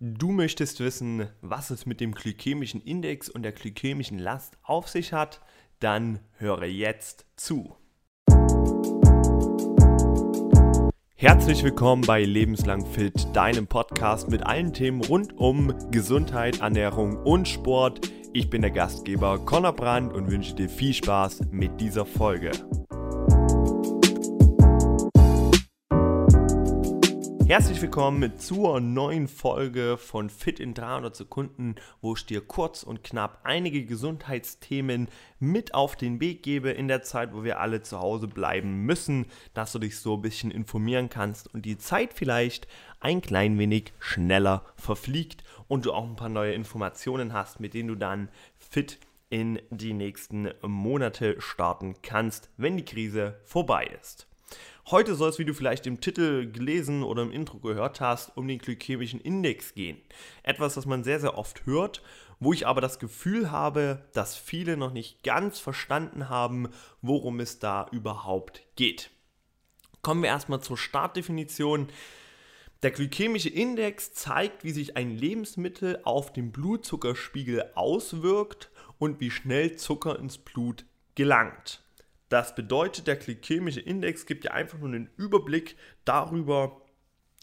Du möchtest wissen, was es mit dem glykämischen Index und der glykämischen Last auf sich hat? Dann höre jetzt zu. Herzlich willkommen bei Lebenslang Fit, deinem Podcast mit allen Themen rund um Gesundheit, Ernährung und Sport. Ich bin der Gastgeber Conor Brandt und wünsche dir viel Spaß mit dieser Folge. Herzlich willkommen zur neuen Folge von Fit in 300 Sekunden, wo ich dir kurz und knapp einige Gesundheitsthemen mit auf den Weg gebe in der Zeit, wo wir alle zu Hause bleiben müssen, dass du dich so ein bisschen informieren kannst und die Zeit vielleicht ein klein wenig schneller verfliegt und du auch ein paar neue Informationen hast, mit denen du dann fit in die nächsten Monate starten kannst, wenn die Krise vorbei ist. Heute soll es, wie du vielleicht im Titel gelesen oder im Intro gehört hast, um den glykämischen Index gehen. Etwas, das man sehr, sehr oft hört, wo ich aber das Gefühl habe, dass viele noch nicht ganz verstanden haben, worum es da überhaupt geht. Kommen wir erstmal zur Startdefinition. Der glykämische Index zeigt, wie sich ein Lebensmittel auf den Blutzuckerspiegel auswirkt und wie schnell Zucker ins Blut gelangt. Das bedeutet, der glykämische Index gibt dir einfach nur einen Überblick darüber,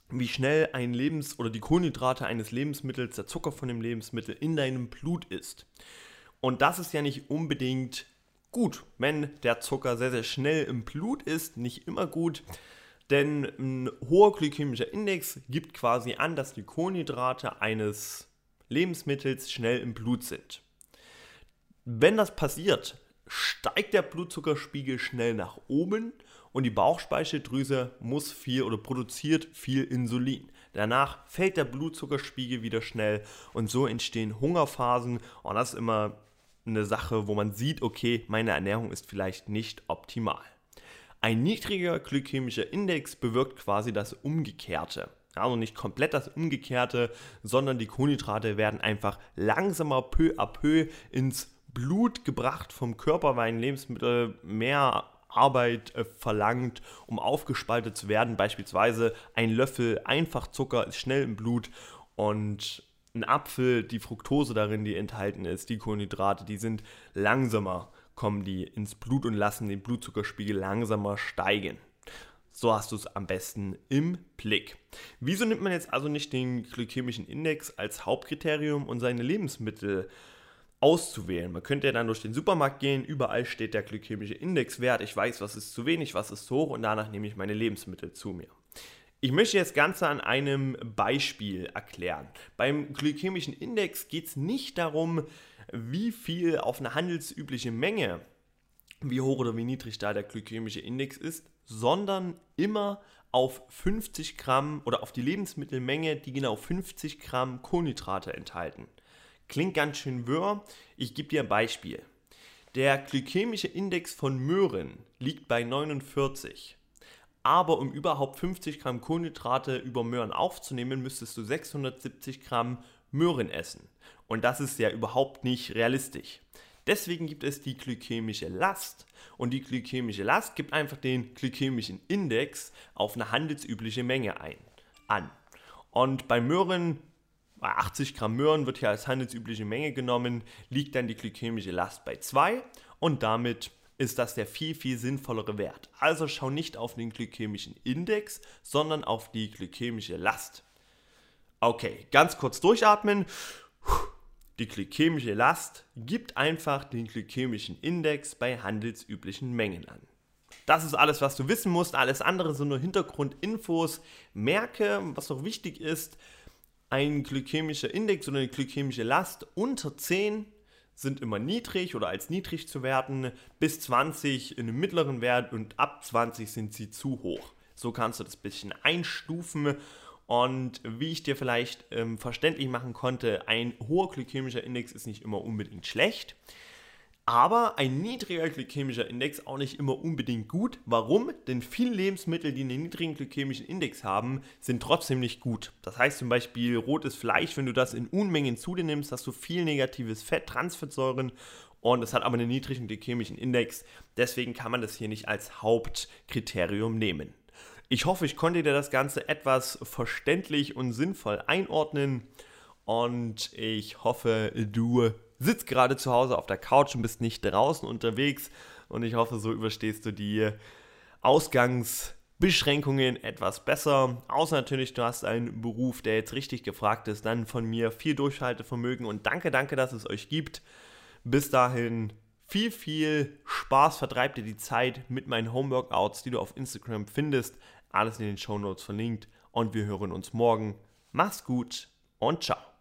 wie schnell ein Lebens- oder die Kohlenhydrate eines Lebensmittels, der Zucker von dem Lebensmittel in deinem Blut ist. Und das ist ja nicht unbedingt gut, wenn der Zucker sehr, sehr schnell im Blut ist, nicht immer gut. Denn ein hoher glykämischer Index gibt quasi an, dass die Kohlenhydrate eines Lebensmittels schnell im Blut sind. Wenn das passiert, steigt der Blutzuckerspiegel schnell nach oben und die Bauchspeicheldrüse muss viel oder produziert viel Insulin. Danach fällt der Blutzuckerspiegel wieder schnell und so entstehen Hungerphasen und das ist immer eine Sache, wo man sieht, okay, meine Ernährung ist vielleicht nicht optimal. Ein niedriger glykämischer Index bewirkt quasi das Umgekehrte. Also nicht komplett das Umgekehrte, sondern die Kohlenhydrate werden einfach langsamer peu à peu ins Blut gebracht vom Körper, weil ein Lebensmittel mehr Arbeit äh, verlangt, um aufgespaltet zu werden. Beispielsweise ein Löffel Einfachzucker ist schnell im Blut und ein Apfel, die Fructose darin, die enthalten ist, die Kohlenhydrate, die sind langsamer, kommen die ins Blut und lassen den Blutzuckerspiegel langsamer steigen. So hast du es am besten im Blick. Wieso nimmt man jetzt also nicht den glykämischen Index als Hauptkriterium und seine Lebensmittel auszuwählen. Man könnte ja dann durch den Supermarkt gehen, überall steht der glykämische Indexwert, ich weiß, was ist zu wenig, was ist zu hoch und danach nehme ich meine Lebensmittel zu mir. Ich möchte jetzt Ganze an einem Beispiel erklären. Beim glykämischen Index geht es nicht darum, wie viel auf eine handelsübliche Menge, wie hoch oder wie niedrig da der glykämische Index ist, sondern immer auf 50 Gramm oder auf die Lebensmittelmenge, die genau 50 Gramm Kohlenhydrate enthalten. Klingt ganz schön wirr. Ich gebe dir ein Beispiel. Der glykämische Index von Möhren liegt bei 49. Aber um überhaupt 50 Gramm Kohlenhydrate über Möhren aufzunehmen, müsstest du 670 Gramm Möhren essen. Und das ist ja überhaupt nicht realistisch. Deswegen gibt es die glykämische Last. Und die glykämische Last gibt einfach den glykämischen Index auf eine handelsübliche Menge ein, an. Und bei Möhren bei 80 Gramm Möhren wird hier als handelsübliche Menge genommen, liegt dann die glykämische Last bei 2 und damit ist das der viel, viel sinnvollere Wert. Also schau nicht auf den glykämischen Index, sondern auf die glykämische Last. Okay, ganz kurz durchatmen. Die glykämische Last gibt einfach den glykämischen Index bei handelsüblichen Mengen an. Das ist alles, was du wissen musst. Alles andere sind nur Hintergrundinfos. Merke, was noch wichtig ist, ein glykämischer Index oder eine glykämische Last unter 10 sind immer niedrig oder als niedrig zu werten, bis 20 in einem mittleren Wert und ab 20 sind sie zu hoch. So kannst du das ein bisschen einstufen und wie ich dir vielleicht ähm, verständlich machen konnte, ein hoher glykämischer Index ist nicht immer unbedingt schlecht. Aber ein niedriger glykämischer Index auch nicht immer unbedingt gut. Warum? Denn viele Lebensmittel, die einen niedrigen glykämischen Index haben, sind trotzdem nicht gut. Das heißt zum Beispiel rotes Fleisch, wenn du das in Unmengen zu dir nimmst, hast du viel negatives Fett, Transfettsäuren und es hat aber einen niedrigen glykämischen Index. Deswegen kann man das hier nicht als Hauptkriterium nehmen. Ich hoffe, ich konnte dir das Ganze etwas verständlich und sinnvoll einordnen. Und ich hoffe, du sitzt gerade zu Hause auf der Couch und bist nicht draußen unterwegs. Und ich hoffe, so überstehst du die Ausgangsbeschränkungen etwas besser. Außer natürlich, du hast einen Beruf, der jetzt richtig gefragt ist. Dann von mir viel Durchhaltevermögen und danke, danke, dass es euch gibt. Bis dahin viel, viel Spaß. Vertreibt dir die Zeit mit meinen Homeworkouts, die du auf Instagram findest. Alles in den Show Notes verlinkt. Und wir hören uns morgen. Mach's gut und ciao.